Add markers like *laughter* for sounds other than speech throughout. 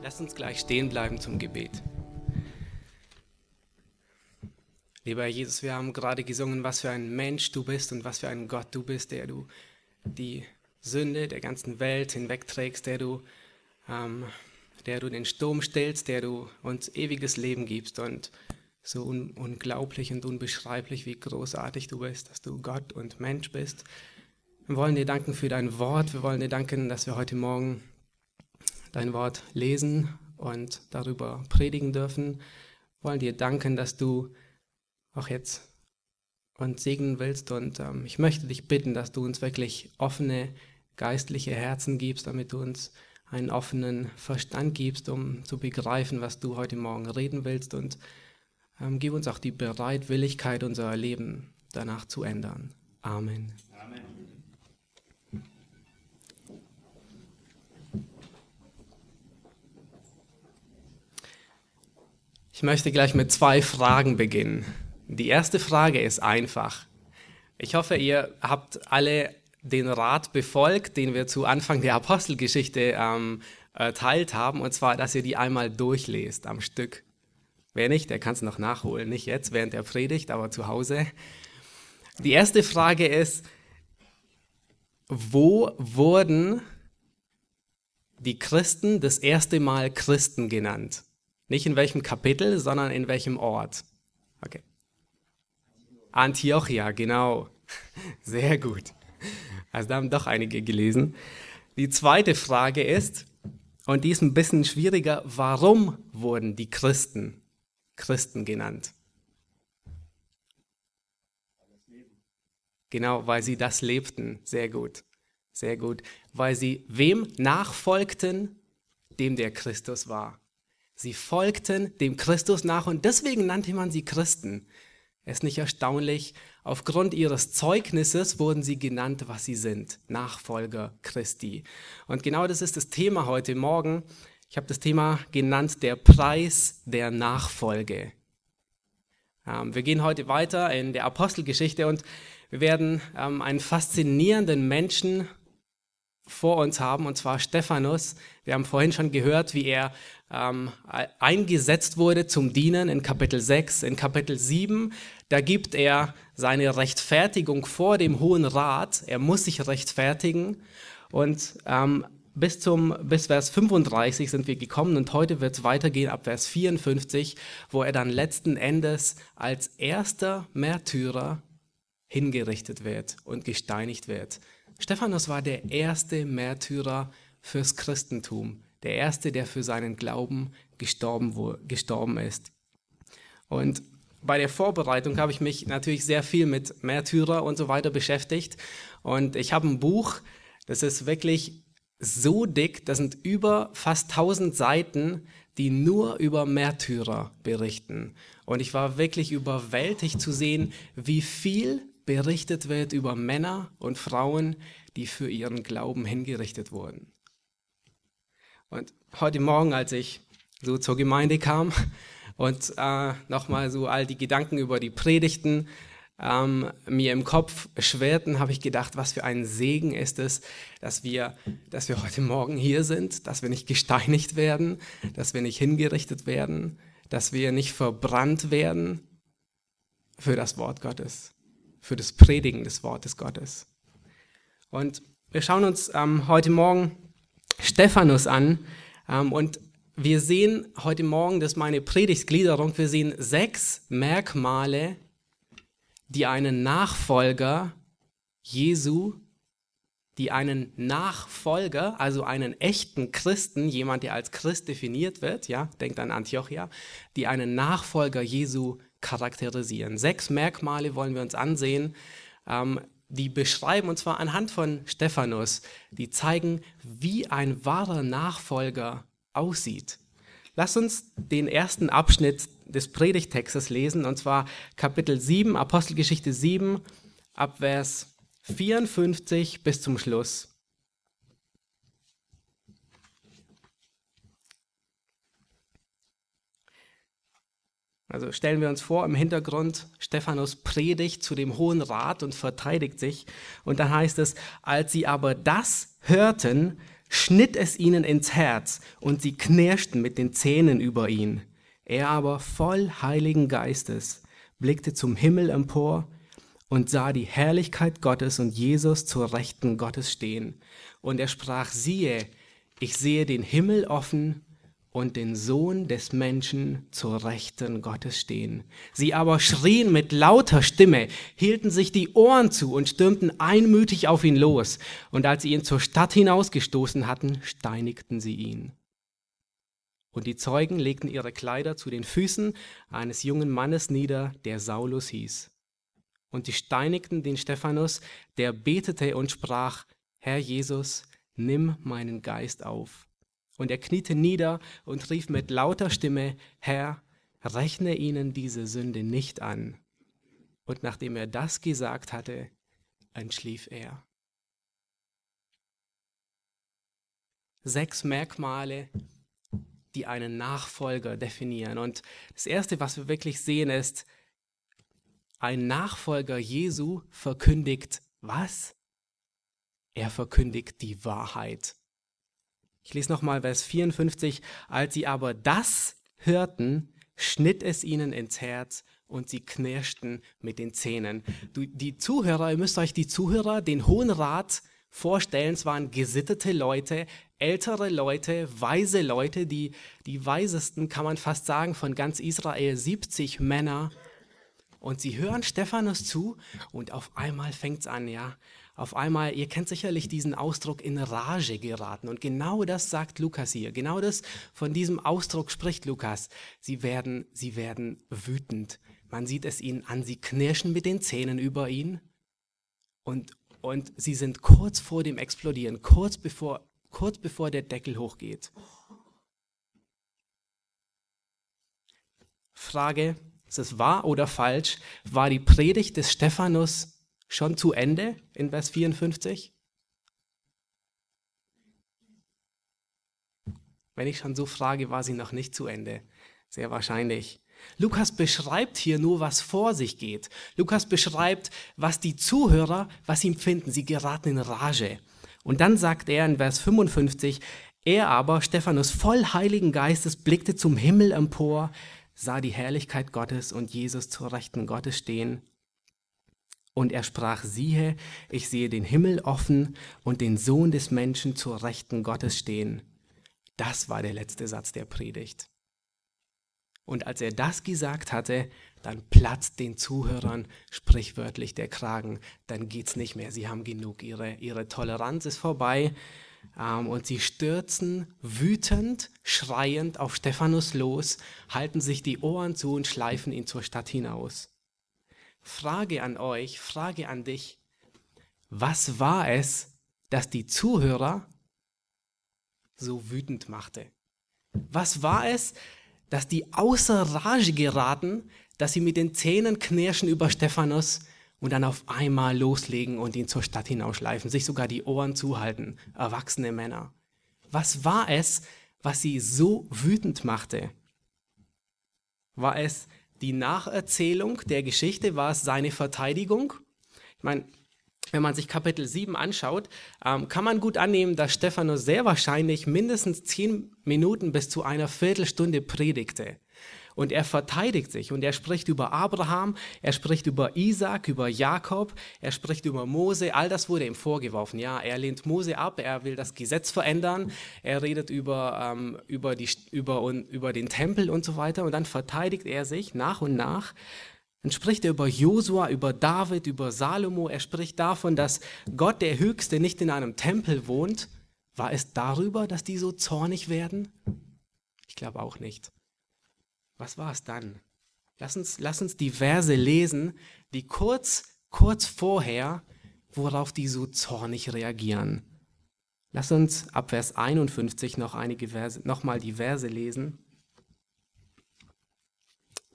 Lass uns gleich stehen bleiben zum Gebet. Lieber Jesus, wir haben gerade gesungen, was für ein Mensch du bist und was für ein Gott du bist, der du die Sünde der ganzen Welt hinwegträgst, der du, ähm, der du den Sturm stillst, der du uns ewiges Leben gibst und so un unglaublich und unbeschreiblich, wie großartig du bist, dass du Gott und Mensch bist. Wir wollen dir danken für dein Wort. Wir wollen dir danken, dass wir heute Morgen dein Wort lesen und darüber predigen dürfen. Wir wollen dir danken, dass du auch jetzt uns segnen willst. Und ähm, ich möchte dich bitten, dass du uns wirklich offene geistliche Herzen gibst, damit du uns einen offenen Verstand gibst, um zu begreifen, was du heute Morgen reden willst. Und ähm, gib uns auch die Bereitwilligkeit, unser Leben danach zu ändern. Amen. Ich möchte gleich mit zwei Fragen beginnen. Die erste Frage ist einfach. Ich hoffe, ihr habt alle den Rat befolgt, den wir zu Anfang der Apostelgeschichte ähm, erteilt haben, und zwar, dass ihr die einmal durchlest am Stück. Wer nicht, der kann es noch nachholen. Nicht jetzt während der Predigt, aber zu Hause. Die erste Frage ist, wo wurden die Christen das erste Mal Christen genannt? Nicht in welchem Kapitel, sondern in welchem Ort. Okay. Antiochia, genau. *laughs* Sehr gut. Also da haben doch einige gelesen. Die zweite Frage ist, und die ist ein bisschen schwieriger, warum wurden die Christen Christen genannt? Genau, weil sie das lebten. Sehr gut. Sehr gut. Weil sie wem nachfolgten? Dem der Christus war. Sie folgten dem Christus nach und deswegen nannte man sie Christen. Ist nicht erstaunlich, aufgrund ihres Zeugnisses wurden sie genannt, was sie sind, Nachfolger Christi. Und genau das ist das Thema heute Morgen. Ich habe das Thema genannt, der Preis der Nachfolge. Ähm, wir gehen heute weiter in der Apostelgeschichte und wir werden ähm, einen faszinierenden Menschen vor uns haben, und zwar Stephanus. Wir haben vorhin schon gehört, wie er ähm, eingesetzt wurde zum Dienen in Kapitel 6. In Kapitel 7, da gibt er seine Rechtfertigung vor dem Hohen Rat. Er muss sich rechtfertigen. Und ähm, bis, zum, bis Vers 35 sind wir gekommen und heute wird es weitergehen ab Vers 54, wo er dann letzten Endes als erster Märtyrer hingerichtet wird und gesteinigt wird. Stephanus war der erste Märtyrer fürs Christentum, der erste, der für seinen Glauben gestorben, gestorben ist. Und bei der Vorbereitung habe ich mich natürlich sehr viel mit Märtyrer und so weiter beschäftigt. Und ich habe ein Buch, das ist wirklich so dick, das sind über fast 1000 Seiten, die nur über Märtyrer berichten. Und ich war wirklich überwältigt zu sehen, wie viel berichtet wird über Männer und Frauen, die für ihren Glauben hingerichtet wurden. Und heute Morgen, als ich so zur Gemeinde kam und äh, nochmal so all die Gedanken über die Predigten ähm, mir im Kopf schwerten, habe ich gedacht, was für ein Segen ist es, dass wir, dass wir heute Morgen hier sind, dass wir nicht gesteinigt werden, dass wir nicht hingerichtet werden, dass wir nicht verbrannt werden für das Wort Gottes für das Predigen des Wortes Gottes. Und wir schauen uns ähm, heute Morgen Stephanus an ähm, und wir sehen heute Morgen, das ist meine Predigtgliederung, wir sehen sechs Merkmale, die einen Nachfolger Jesu, die einen Nachfolger, also einen echten Christen, jemand, der als Christ definiert wird, ja, denkt an Antiochia, die einen Nachfolger Jesu charakterisieren. Sechs Merkmale wollen wir uns ansehen, ähm, die beschreiben, und zwar anhand von Stephanus, die zeigen, wie ein wahrer Nachfolger aussieht. Lass uns den ersten Abschnitt des Predigtextes lesen, und zwar Kapitel 7, Apostelgeschichte 7, ab Vers 54 bis zum Schluss. Also stellen wir uns vor, im Hintergrund Stephanus predigt zu dem Hohen Rat und verteidigt sich. Und dann heißt es, als sie aber das hörten, schnitt es ihnen ins Herz, und sie knirschten mit den Zähnen über ihn. Er aber, voll Heiligen Geistes, blickte zum Himmel empor und sah die Herrlichkeit Gottes und Jesus zur Rechten Gottes stehen. Und er sprach, siehe, ich sehe den Himmel offen und den Sohn des Menschen zur Rechten Gottes stehen. Sie aber schrien mit lauter Stimme, hielten sich die Ohren zu und stürmten einmütig auf ihn los. Und als sie ihn zur Stadt hinausgestoßen hatten, steinigten sie ihn. Und die Zeugen legten ihre Kleider zu den Füßen eines jungen Mannes nieder, der Saulus hieß. Und die steinigten den Stephanus, der betete und sprach, Herr Jesus, nimm meinen Geist auf. Und er kniete nieder und rief mit lauter Stimme, Herr, rechne ihnen diese Sünde nicht an. Und nachdem er das gesagt hatte, entschlief er. Sechs Merkmale, die einen Nachfolger definieren. Und das Erste, was wir wirklich sehen, ist, ein Nachfolger Jesu verkündigt was? Er verkündigt die Wahrheit. Ich lese nochmal Vers 54. Als sie aber das hörten, schnitt es ihnen ins Herz und sie knirschten mit den Zähnen. Du, die Zuhörer, ihr müsst euch die Zuhörer, den Hohen Rat vorstellen, es waren gesittete Leute, ältere Leute, weise Leute, die, die weisesten, kann man fast sagen, von ganz Israel, 70 Männer. Und sie hören Stephanus zu und auf einmal fängt es an, ja auf einmal, ihr kennt sicherlich diesen Ausdruck in Rage geraten. Und genau das sagt Lukas hier. Genau das, von diesem Ausdruck spricht Lukas. Sie werden, sie werden wütend. Man sieht es ihnen an, sie knirschen mit den Zähnen über ihn. Und, und sie sind kurz vor dem Explodieren, kurz bevor, kurz bevor der Deckel hochgeht. Frage, ist es wahr oder falsch? War die Predigt des Stephanus schon zu Ende in Vers 54? Wenn ich schon so frage, war sie noch nicht zu Ende. Sehr wahrscheinlich. Lukas beschreibt hier nur, was vor sich geht. Lukas beschreibt, was die Zuhörer, was sie empfinden. Sie geraten in Rage. Und dann sagt er in Vers 55, er aber, Stephanus, voll Heiligen Geistes, blickte zum Himmel empor, sah die Herrlichkeit Gottes und Jesus zur Rechten Gottes stehen und er sprach, siehe, ich sehe den Himmel offen und den Sohn des Menschen zur Rechten Gottes stehen. Das war der letzte Satz der Predigt. Und als er das gesagt hatte, dann platzt den Zuhörern sprichwörtlich der Kragen. Dann geht's nicht mehr. Sie haben genug. Ihre, ihre Toleranz ist vorbei. Ähm, und sie stürzen wütend, schreiend auf Stephanus los, halten sich die Ohren zu und schleifen ihn zur Stadt hinaus. Frage an euch, Frage an dich. Was war es, das die Zuhörer so wütend machte? Was war es, dass die außer Rage geraten, dass sie mit den Zähnen knirschen über Stephanus und dann auf einmal loslegen und ihn zur Stadt hinausschleifen, sich sogar die Ohren zuhalten, erwachsene Männer. Was war es, was sie so wütend machte? War es die Nacherzählung der Geschichte war es seine Verteidigung. Ich meine, wenn man sich Kapitel 7 anschaut, ähm, kann man gut annehmen, dass Stephanus sehr wahrscheinlich mindestens zehn Minuten bis zu einer Viertelstunde predigte. Und er verteidigt sich und er spricht über Abraham, er spricht über Isaac, über Jakob, er spricht über Mose. All das wurde ihm vorgeworfen. Ja, er lehnt Mose ab, er will das Gesetz verändern, er redet über, ähm, über, die, über, über den Tempel und so weiter. Und dann verteidigt er sich nach und nach. Dann spricht er über Josua, über David, über Salomo. Er spricht davon, dass Gott der Höchste nicht in einem Tempel wohnt. War es darüber, dass die so zornig werden? Ich glaube auch nicht. Was war es dann? Lass uns, lass uns die Verse lesen, die kurz, kurz vorher, worauf die so zornig reagieren. Lass uns ab Vers 51 noch einige Verse, nochmal die Verse lesen.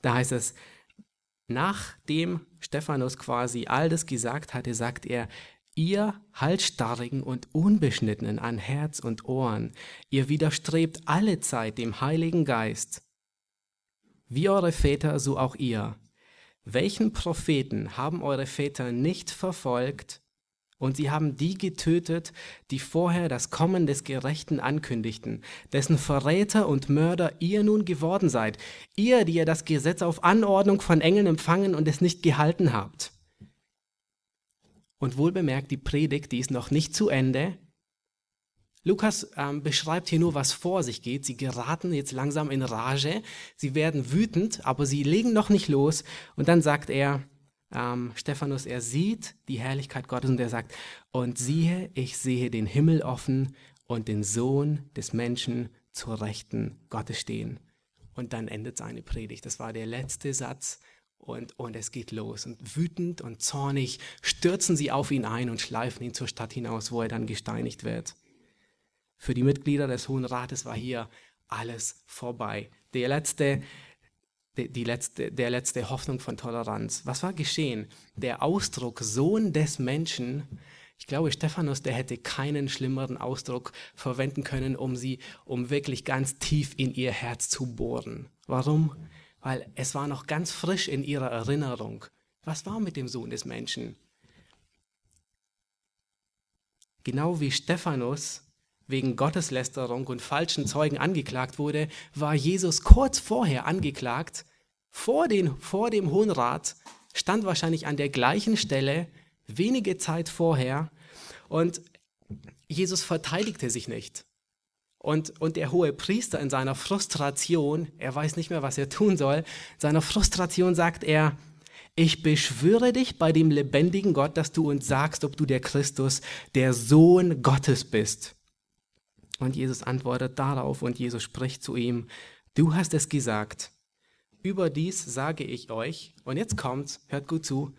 Da heißt es, nachdem Stephanus quasi all das gesagt hatte, sagt er, ihr Halsstarrigen und Unbeschnittenen an Herz und Ohren, ihr widerstrebt alle Zeit dem Heiligen Geist wie eure Väter, so auch ihr. Welchen Propheten haben eure Väter nicht verfolgt Und sie haben die getötet, die vorher das Kommen des Gerechten ankündigten, dessen Verräter und Mörder ihr nun geworden seid, ihr, die ihr das Gesetz auf Anordnung von Engeln empfangen und es nicht gehalten habt. Und wohlbemerkt, die Predigt, die ist noch nicht zu Ende. Lukas ähm, beschreibt hier nur, was vor sich geht. Sie geraten jetzt langsam in Rage, sie werden wütend, aber sie legen noch nicht los. Und dann sagt er, ähm, Stephanus, er sieht die Herrlichkeit Gottes und er sagt, und siehe, ich sehe den Himmel offen und den Sohn des Menschen zur Rechten Gottes stehen. Und dann endet seine Predigt. Das war der letzte Satz und, und es geht los. Und wütend und zornig stürzen sie auf ihn ein und schleifen ihn zur Stadt hinaus, wo er dann gesteinigt wird. Für die Mitglieder des Hohen Rates war hier alles vorbei. Der letzte die letzte, der letzte Hoffnung von Toleranz. Was war geschehen? Der Ausdruck Sohn des Menschen, ich glaube, Stephanus, der hätte keinen schlimmeren Ausdruck verwenden können, um sie, um wirklich ganz tief in ihr Herz zu bohren. Warum? Weil es war noch ganz frisch in ihrer Erinnerung. Was war mit dem Sohn des Menschen? Genau wie Stephanus wegen Gotteslästerung und falschen Zeugen angeklagt wurde, war Jesus kurz vorher angeklagt, vor, den, vor dem Hohen Rat, stand wahrscheinlich an der gleichen Stelle, wenige Zeit vorher, und Jesus verteidigte sich nicht. Und, und der hohe Priester in seiner Frustration, er weiß nicht mehr, was er tun soll, in seiner Frustration sagt er, ich beschwöre dich bei dem lebendigen Gott, dass du uns sagst, ob du der Christus, der Sohn Gottes bist. Und Jesus antwortet darauf und Jesus spricht zu ihm, du hast es gesagt. Überdies sage ich euch, und jetzt kommt's, hört gut zu,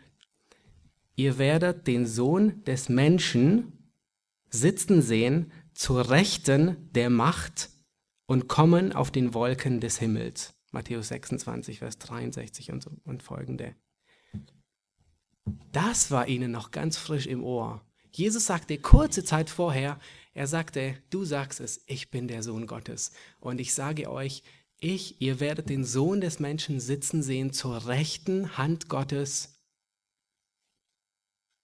ihr werdet den Sohn des Menschen sitzen sehen zur Rechten der Macht und kommen auf den Wolken des Himmels. Matthäus 26, Vers 63 und, so, und folgende. Das war ihnen noch ganz frisch im Ohr. Jesus sagte kurze Zeit vorher, er sagte, du sagst es, ich bin der Sohn Gottes. Und ich sage euch, ich, ihr werdet den Sohn des Menschen sitzen sehen zur rechten Hand Gottes,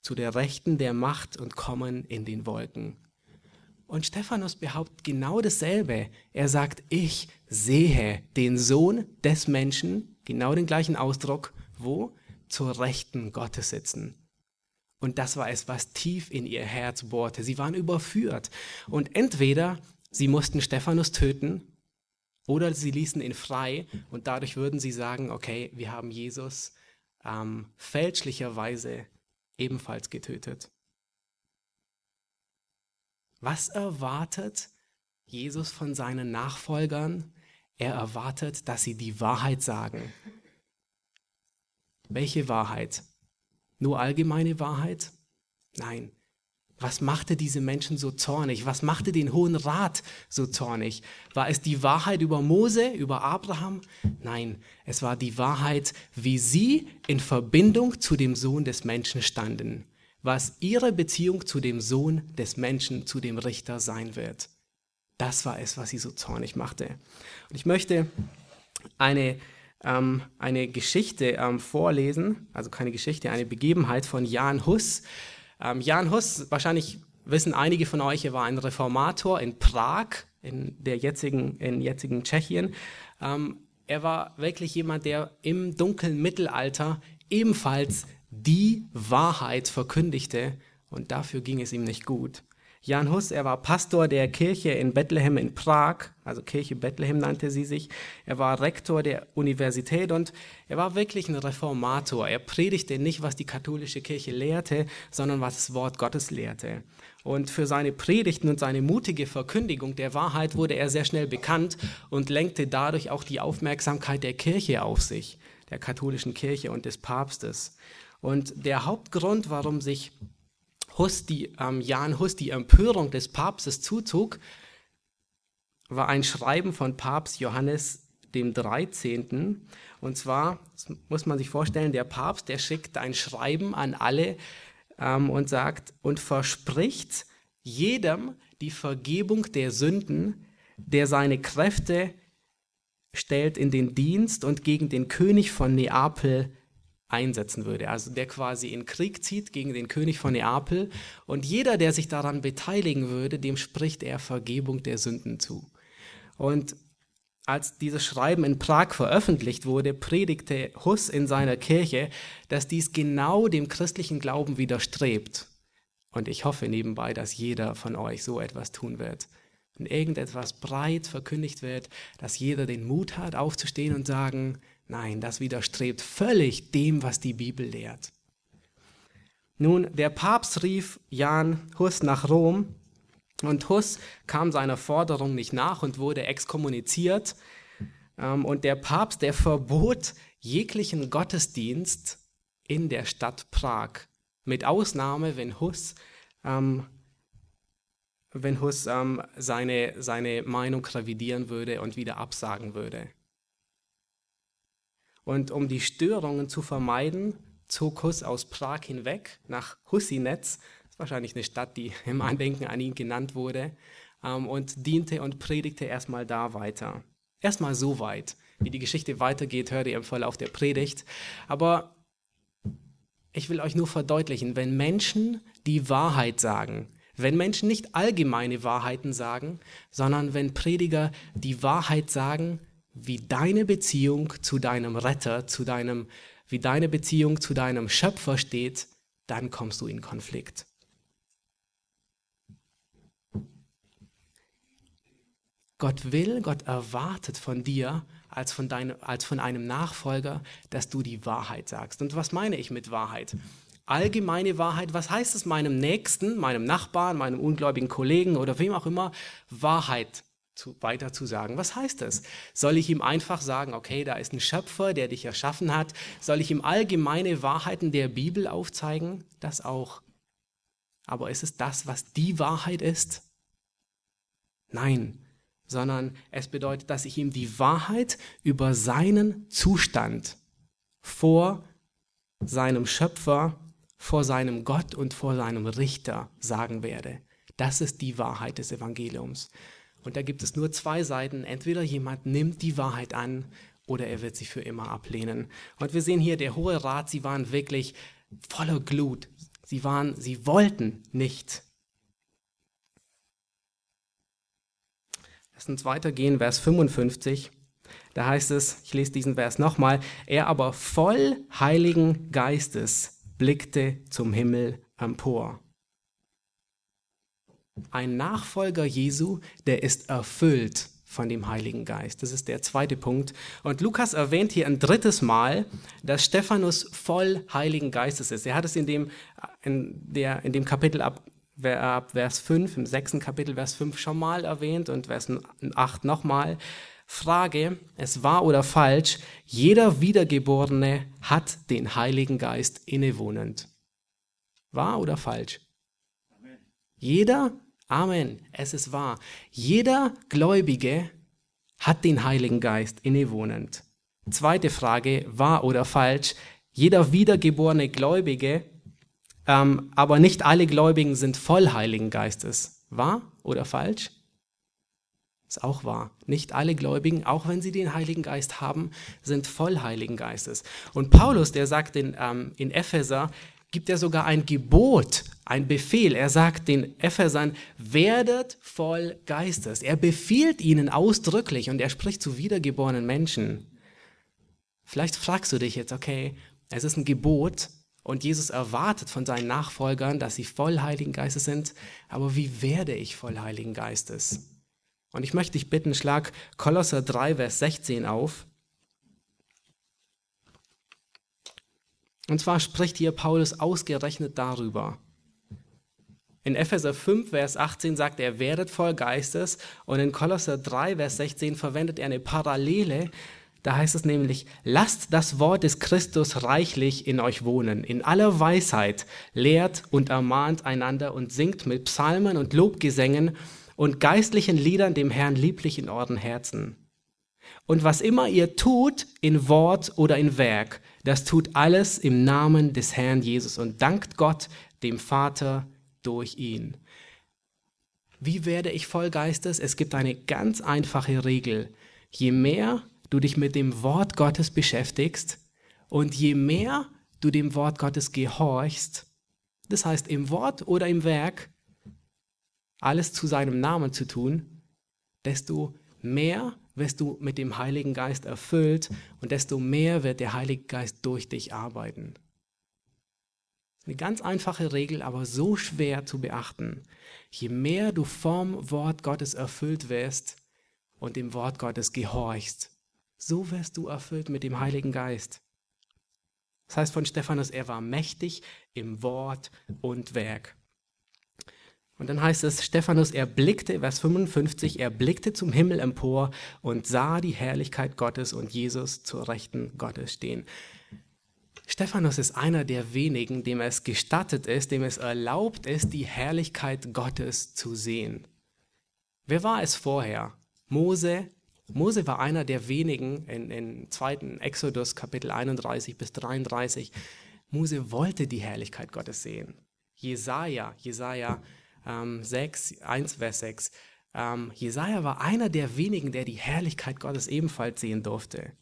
zu der rechten der Macht und kommen in den Wolken. Und Stephanus behauptet genau dasselbe. Er sagt, ich sehe den Sohn des Menschen, genau den gleichen Ausdruck, wo? Zur rechten Gottes sitzen. Und das war es, was tief in ihr Herz bohrte. Sie waren überführt. Und entweder sie mussten Stephanus töten oder sie ließen ihn frei und dadurch würden sie sagen, okay, wir haben Jesus ähm, fälschlicherweise ebenfalls getötet. Was erwartet Jesus von seinen Nachfolgern? Er erwartet, dass sie die Wahrheit sagen. Welche Wahrheit? Nur allgemeine Wahrheit? Nein. Was machte diese Menschen so zornig? Was machte den Hohen Rat so zornig? War es die Wahrheit über Mose, über Abraham? Nein, es war die Wahrheit, wie sie in Verbindung zu dem Sohn des Menschen standen, was ihre Beziehung zu dem Sohn des Menschen, zu dem Richter sein wird. Das war es, was sie so zornig machte. Und ich möchte eine ähm, eine Geschichte ähm, vorlesen, also keine Geschichte, eine Begebenheit von Jan Hus. Ähm, Jan Hus, wahrscheinlich wissen einige von euch, er war ein Reformator in Prag, in der jetzigen, in jetzigen Tschechien. Ähm, er war wirklich jemand, der im dunklen Mittelalter ebenfalls die Wahrheit verkündigte und dafür ging es ihm nicht gut. Jan Hus, er war Pastor der Kirche in Bethlehem in Prag, also Kirche Bethlehem nannte sie sich. Er war Rektor der Universität und er war wirklich ein Reformator. Er predigte nicht, was die katholische Kirche lehrte, sondern was das Wort Gottes lehrte. Und für seine Predigten und seine mutige Verkündigung der Wahrheit wurde er sehr schnell bekannt und lenkte dadurch auch die Aufmerksamkeit der Kirche auf sich, der katholischen Kirche und des Papstes. Und der Hauptgrund, warum sich Hus ähm, Jan Hus die Empörung des Papstes zuzog, war ein Schreiben von Papst Johannes dem 13. Und zwar, muss man sich vorstellen, der Papst, der schickt ein Schreiben an alle ähm, und sagt und verspricht jedem die Vergebung der Sünden, der seine Kräfte stellt in den Dienst und gegen den König von Neapel einsetzen würde, also der quasi in Krieg zieht gegen den König von Neapel und jeder, der sich daran beteiligen würde, dem spricht er Vergebung der Sünden zu. Und als dieses Schreiben in Prag veröffentlicht wurde, predigte Huss in seiner Kirche, dass dies genau dem christlichen Glauben widerstrebt. Und ich hoffe nebenbei, dass jeder von euch so etwas tun wird. Wenn irgendetwas breit verkündigt wird, dass jeder den Mut hat, aufzustehen und sagen, Nein, das widerstrebt völlig dem, was die Bibel lehrt. Nun, der Papst rief Jan Hus nach Rom und Hus kam seiner Forderung nicht nach und wurde exkommuniziert. Ähm, und der Papst, der verbot jeglichen Gottesdienst in der Stadt Prag, mit Ausnahme, wenn Hus, ähm, wenn Hus ähm, seine, seine Meinung revidieren würde und wieder absagen würde. Und um die Störungen zu vermeiden, zog Hus aus Prag hinweg nach Husinetz, das ist wahrscheinlich eine Stadt, die *laughs* im Andenken an ihn genannt wurde, ähm, und diente und predigte erstmal da weiter. Erstmal so weit. Wie die Geschichte weitergeht, hört ihr im Verlauf der Predigt. Aber ich will euch nur verdeutlichen, wenn Menschen die Wahrheit sagen, wenn Menschen nicht allgemeine Wahrheiten sagen, sondern wenn Prediger die Wahrheit sagen, wie deine Beziehung zu deinem Retter, zu deinem, wie deine Beziehung zu deinem Schöpfer steht, dann kommst du in Konflikt. Gott will, Gott erwartet von dir als von, deinem, als von einem Nachfolger, dass du die Wahrheit sagst. Und was meine ich mit Wahrheit? Allgemeine Wahrheit, was heißt es meinem Nächsten, meinem Nachbarn, meinem ungläubigen Kollegen oder wem auch immer, Wahrheit zu, weiter zu sagen. Was heißt das? Soll ich ihm einfach sagen, okay, da ist ein Schöpfer, der dich erschaffen hat? Soll ich ihm allgemeine Wahrheiten der Bibel aufzeigen? Das auch. Aber ist es das, was die Wahrheit ist? Nein, sondern es bedeutet, dass ich ihm die Wahrheit über seinen Zustand vor seinem Schöpfer, vor seinem Gott und vor seinem Richter sagen werde. Das ist die Wahrheit des Evangeliums. Und da gibt es nur zwei Seiten. Entweder jemand nimmt die Wahrheit an oder er wird sie für immer ablehnen. Und wir sehen hier, der Hohe Rat, sie waren wirklich voller Glut. Sie waren, sie wollten nicht. Lass uns weitergehen, Vers 55. Da heißt es, ich lese diesen Vers nochmal, er aber voll Heiligen Geistes blickte zum Himmel empor. Ein Nachfolger Jesu, der ist erfüllt von dem Heiligen Geist. Das ist der zweite Punkt. Und Lukas erwähnt hier ein drittes Mal, dass Stephanus voll Heiligen Geistes ist. Er hat es in dem, in der, in dem Kapitel ab, ab Vers 5, im sechsten Kapitel Vers 5 schon mal erwähnt und Vers 8 nochmal. Frage, es war oder falsch, jeder Wiedergeborene hat den Heiligen Geist innewohnend. Wahr oder falsch? Jeder, Amen, es ist wahr, jeder Gläubige hat den Heiligen Geist innewohnend. Zweite Frage, wahr oder falsch, jeder wiedergeborene Gläubige, ähm, aber nicht alle Gläubigen sind voll Heiligen Geistes. Wahr oder falsch? Ist auch wahr. Nicht alle Gläubigen, auch wenn sie den Heiligen Geist haben, sind voll Heiligen Geistes. Und Paulus, der sagt in, ähm, in Epheser, gibt er sogar ein Gebot, ein Befehl. Er sagt den Ephesern, werdet voll Geistes. Er befiehlt ihnen ausdrücklich und er spricht zu wiedergeborenen Menschen. Vielleicht fragst du dich jetzt, okay, es ist ein Gebot und Jesus erwartet von seinen Nachfolgern, dass sie voll Heiligen Geistes sind, aber wie werde ich voll Heiligen Geistes? Und ich möchte dich bitten, schlag Kolosser 3, Vers 16 auf. Und zwar spricht hier Paulus ausgerechnet darüber. In Epheser 5, Vers 18 sagt er, werdet voll Geistes. Und in Kolosser 3, Vers 16 verwendet er eine Parallele. Da heißt es nämlich, lasst das Wort des Christus reichlich in euch wohnen. In aller Weisheit lehrt und ermahnt einander und singt mit Psalmen und Lobgesängen und geistlichen Liedern dem Herrn lieblich in euren Herzen. Und was immer ihr tut, in Wort oder in Werk, das tut alles im Namen des Herrn Jesus und dankt Gott, dem Vater, durch ihn. Wie werde ich voll Geistes? Es gibt eine ganz einfache Regel. Je mehr du dich mit dem Wort Gottes beschäftigst und je mehr du dem Wort Gottes gehorchst, das heißt im Wort oder im Werk, alles zu seinem Namen zu tun, desto mehr wirst du mit dem Heiligen Geist erfüllt und desto mehr wird der Heilige Geist durch dich arbeiten. Eine ganz einfache Regel, aber so schwer zu beachten. Je mehr du vom Wort Gottes erfüllt wirst und dem Wort Gottes gehorchst, so wirst du erfüllt mit dem Heiligen Geist. Das heißt von Stephanus, er war mächtig im Wort und Werk. Und dann heißt es, Stephanus erblickte, Vers 55, er blickte zum Himmel empor und sah die Herrlichkeit Gottes und Jesus zur Rechten Gottes stehen. Stephanus ist einer der wenigen, dem es gestattet ist, dem es erlaubt ist, die Herrlichkeit Gottes zu sehen. Wer war es vorher? Mose. Mose war einer der wenigen in, in 2. Exodus Kapitel 31 bis 33. Mose wollte die Herrlichkeit Gottes sehen. Jesaja, Jesaja ähm, 6, 1 Vers 6. Ähm, Jesaja war einer der wenigen, der die Herrlichkeit Gottes ebenfalls sehen durfte.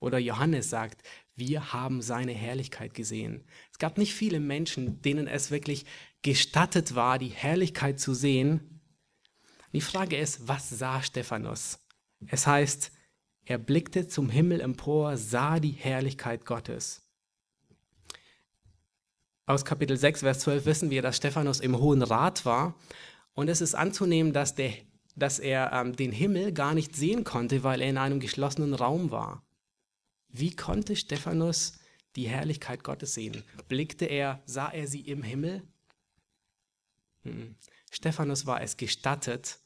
Oder Johannes sagt, wir haben seine Herrlichkeit gesehen. Es gab nicht viele Menschen, denen es wirklich gestattet war, die Herrlichkeit zu sehen. Die Frage ist, was sah Stephanus? Es heißt, er blickte zum Himmel empor, sah die Herrlichkeit Gottes. Aus Kapitel 6, Vers 12 wissen wir, dass Stephanus im Hohen Rat war. Und es ist anzunehmen, dass, der, dass er ähm, den Himmel gar nicht sehen konnte, weil er in einem geschlossenen Raum war. Wie konnte Stephanus die Herrlichkeit Gottes sehen? Blickte er, sah er sie im Himmel? Hm. Stephanus war es gestattet,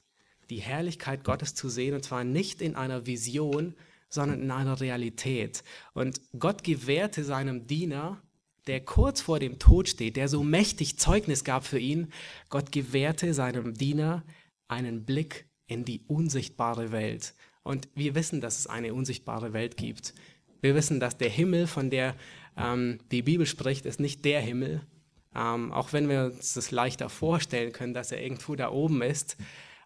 die Herrlichkeit Gottes zu sehen, und zwar nicht in einer Vision, sondern in einer Realität. Und Gott gewährte seinem Diener, der kurz vor dem Tod steht, der so mächtig Zeugnis gab für ihn, Gott gewährte seinem Diener einen Blick in die unsichtbare Welt. Und wir wissen, dass es eine unsichtbare Welt gibt. Wir wissen, dass der Himmel, von der ähm, die Bibel spricht, ist nicht der Himmel. Ähm, auch wenn wir uns das leichter vorstellen können, dass er irgendwo da oben ist.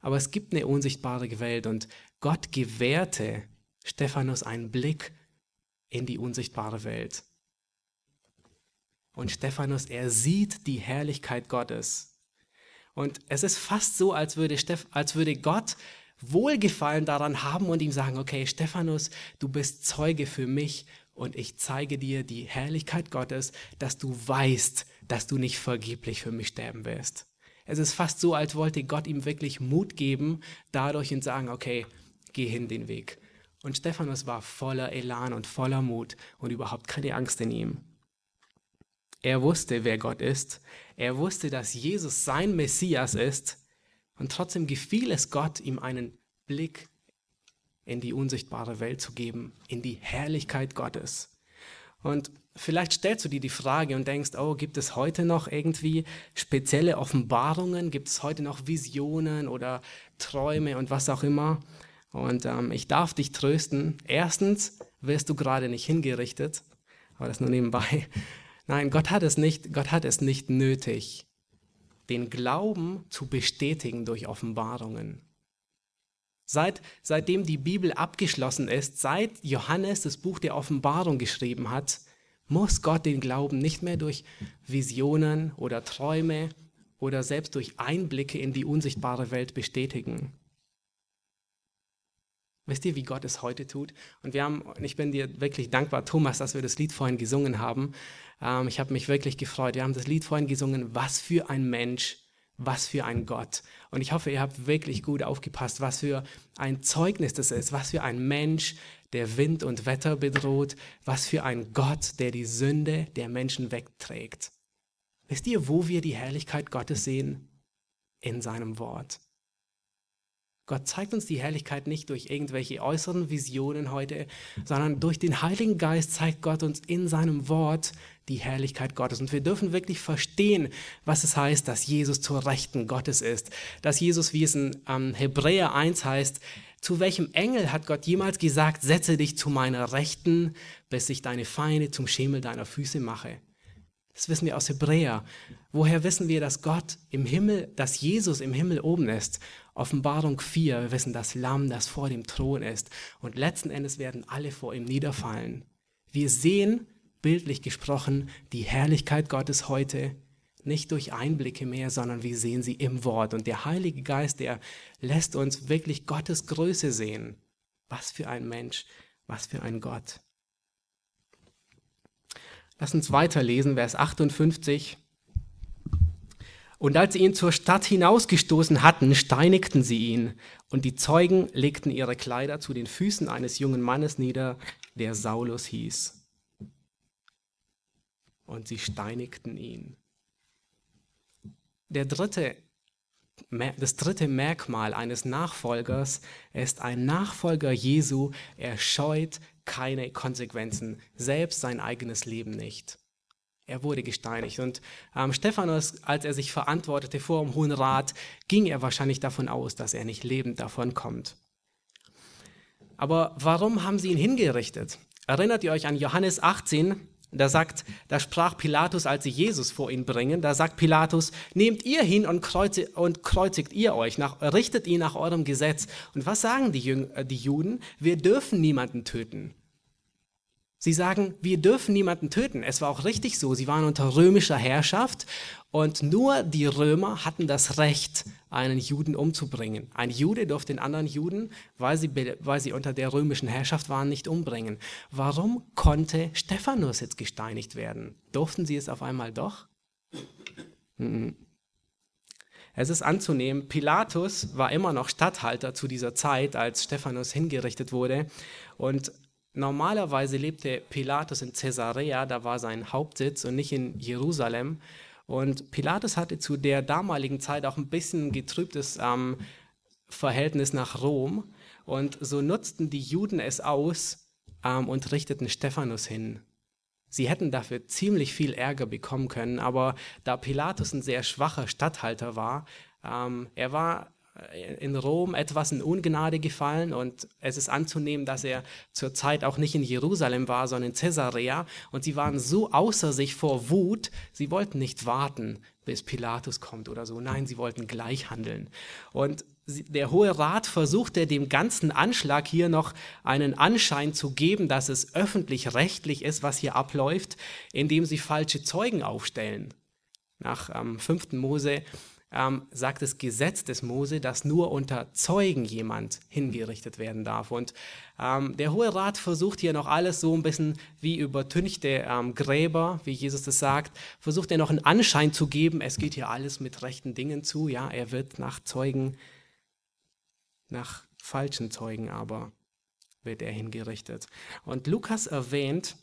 Aber es gibt eine unsichtbare Welt und Gott gewährte Stephanus einen Blick in die unsichtbare Welt. Und Stephanus, er sieht die Herrlichkeit Gottes. Und es ist fast so, als würde, Steph als würde Gott Wohlgefallen daran haben und ihm sagen, okay, Stephanus, du bist Zeuge für mich und ich zeige dir die Herrlichkeit Gottes, dass du weißt, dass du nicht vergeblich für mich sterben wirst. Es ist fast so, als wollte Gott ihm wirklich Mut geben, dadurch und sagen, okay, geh hin den Weg. Und Stephanus war voller Elan und voller Mut und überhaupt keine Angst in ihm. Er wusste, wer Gott ist. Er wusste, dass Jesus sein Messias ist und trotzdem gefiel es Gott, ihm einen Blick in die unsichtbare Welt zu geben, in die Herrlichkeit Gottes. Und vielleicht stellst du dir die Frage und denkst, oh, gibt es heute noch irgendwie spezielle Offenbarungen? Gibt es heute noch Visionen oder Träume und was auch immer? Und ähm, ich darf dich trösten. Erstens wirst du gerade nicht hingerichtet, aber das nur nebenbei. Nein, Gott hat es nicht, Gott hat es nicht nötig, den Glauben zu bestätigen durch Offenbarungen. Seit, seitdem die Bibel abgeschlossen ist, seit Johannes das Buch der Offenbarung geschrieben hat, muss Gott den Glauben nicht mehr durch Visionen oder Träume oder selbst durch Einblicke in die unsichtbare Welt bestätigen. Wisst ihr, wie Gott es heute tut? Und wir haben, ich bin dir wirklich dankbar, Thomas, dass wir das Lied vorhin gesungen haben. Ähm, ich habe mich wirklich gefreut. Wir haben das Lied vorhin gesungen. Was für ein Mensch, was für ein Gott. Und ich hoffe, ihr habt wirklich gut aufgepasst, was für ein Zeugnis das ist. Was für ein Mensch, der Wind und Wetter bedroht. Was für ein Gott, der die Sünde der Menschen wegträgt. Wisst ihr, wo wir die Herrlichkeit Gottes sehen? In seinem Wort. Gott zeigt uns die Herrlichkeit nicht durch irgendwelche äußeren Visionen heute, sondern durch den Heiligen Geist zeigt Gott uns in seinem Wort die Herrlichkeit Gottes. Und wir dürfen wirklich verstehen, was es heißt, dass Jesus zur Rechten Gottes ist. Dass Jesus, wie es in ähm, Hebräer 1 heißt, zu welchem Engel hat Gott jemals gesagt, setze dich zu meiner Rechten, bis ich deine Feinde zum Schemel deiner Füße mache? Das wissen wir aus Hebräer. Woher wissen wir, dass Gott im Himmel, dass Jesus im Himmel oben ist? Offenbarung 4, wir wissen, das Lamm, das vor dem Thron ist. Und letzten Endes werden alle vor ihm niederfallen. Wir sehen bildlich gesprochen, die Herrlichkeit Gottes heute nicht durch Einblicke mehr, sondern wir sehen sie im Wort. Und der Heilige Geist, der lässt uns wirklich Gottes Größe sehen. Was für ein Mensch, was für ein Gott. Lass uns weiterlesen, Vers 58. Und als sie ihn zur Stadt hinausgestoßen hatten, steinigten sie ihn. Und die Zeugen legten ihre Kleider zu den Füßen eines jungen Mannes nieder, der Saulus hieß. Und sie steinigten ihn. Der dritte, das dritte Merkmal eines Nachfolgers ist ein Nachfolger Jesu. Er scheut keine Konsequenzen, selbst sein eigenes Leben nicht. Er wurde gesteinigt. Und ähm, Stephanus, als er sich verantwortete vor dem Hohen Rat, ging er wahrscheinlich davon aus, dass er nicht lebend davon kommt. Aber warum haben sie ihn hingerichtet? Erinnert ihr euch an Johannes 18? Da sagt, da sprach Pilatus, als sie Jesus vor ihn bringen, da sagt Pilatus, nehmt ihr hin und, kreuzi und kreuzigt ihr euch, nach, richtet ihn nach eurem Gesetz. Und was sagen die, Jüng äh, die Juden? Wir dürfen niemanden töten. Sie sagen, wir dürfen niemanden töten. Es war auch richtig so. Sie waren unter römischer Herrschaft und nur die Römer hatten das Recht, einen Juden umzubringen. Ein Jude durfte den anderen Juden, weil sie, weil sie unter der römischen Herrschaft waren, nicht umbringen. Warum konnte Stephanus jetzt gesteinigt werden? Durften sie es auf einmal doch? Es ist anzunehmen, Pilatus war immer noch Statthalter zu dieser Zeit, als Stephanus hingerichtet wurde. Und Normalerweise lebte Pilatus in Caesarea, da war sein Hauptsitz und nicht in Jerusalem. Und Pilatus hatte zu der damaligen Zeit auch ein bisschen getrübtes ähm, Verhältnis nach Rom. Und so nutzten die Juden es aus ähm, und richteten Stephanus hin. Sie hätten dafür ziemlich viel Ärger bekommen können, aber da Pilatus ein sehr schwacher Statthalter war, ähm, er war in Rom etwas in Ungnade gefallen und es ist anzunehmen, dass er zur Zeit auch nicht in Jerusalem war, sondern in Caesarea und sie waren so außer sich vor Wut, sie wollten nicht warten, bis Pilatus kommt oder so. Nein, sie wollten gleich handeln. Und der Hohe Rat versuchte dem ganzen Anschlag hier noch einen Anschein zu geben, dass es öffentlich-rechtlich ist, was hier abläuft, indem sie falsche Zeugen aufstellen. Nach ähm, 5. Mose ähm, sagt das Gesetz des Mose, dass nur unter Zeugen jemand hingerichtet werden darf. Und ähm, der Hohe Rat versucht hier noch alles so ein bisschen wie übertünchte ähm, Gräber, wie Jesus das sagt, versucht er noch einen Anschein zu geben, es geht hier alles mit rechten Dingen zu. Ja, er wird nach Zeugen, nach falschen Zeugen aber wird er hingerichtet. Und Lukas erwähnt